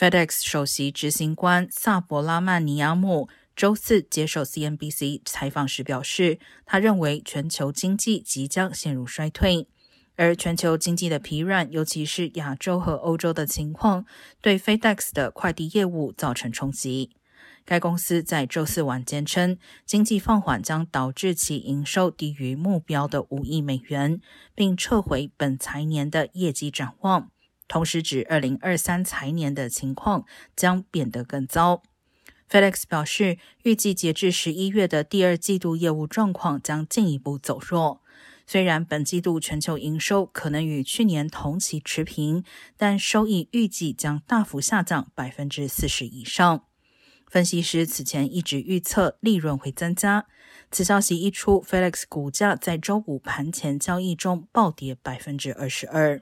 FedEx 首席执行官萨博拉曼尼亚姆周四接受 CNBC 采访时表示，他认为全球经济即将陷入衰退，而全球经济的疲软，尤其是亚洲和欧洲的情况，对 FedEx 的快递业务造成冲击。该公司在周四晚间称，经济放缓将导致其营收低于目标的五亿美元，并撤回本财年的业绩展望。同时，指二零二三财年的情况将变得更糟。Felix 表示，预计截至十一月的第二季度业务状况将进一步走弱。虽然本季度全球营收可能与去年同期持平，但收益预计将大幅下降百分之四十以上。分析师此前一直预测利润会增加。此消息一出，Felix 股价在周五盘前交易中暴跌百分之二十二。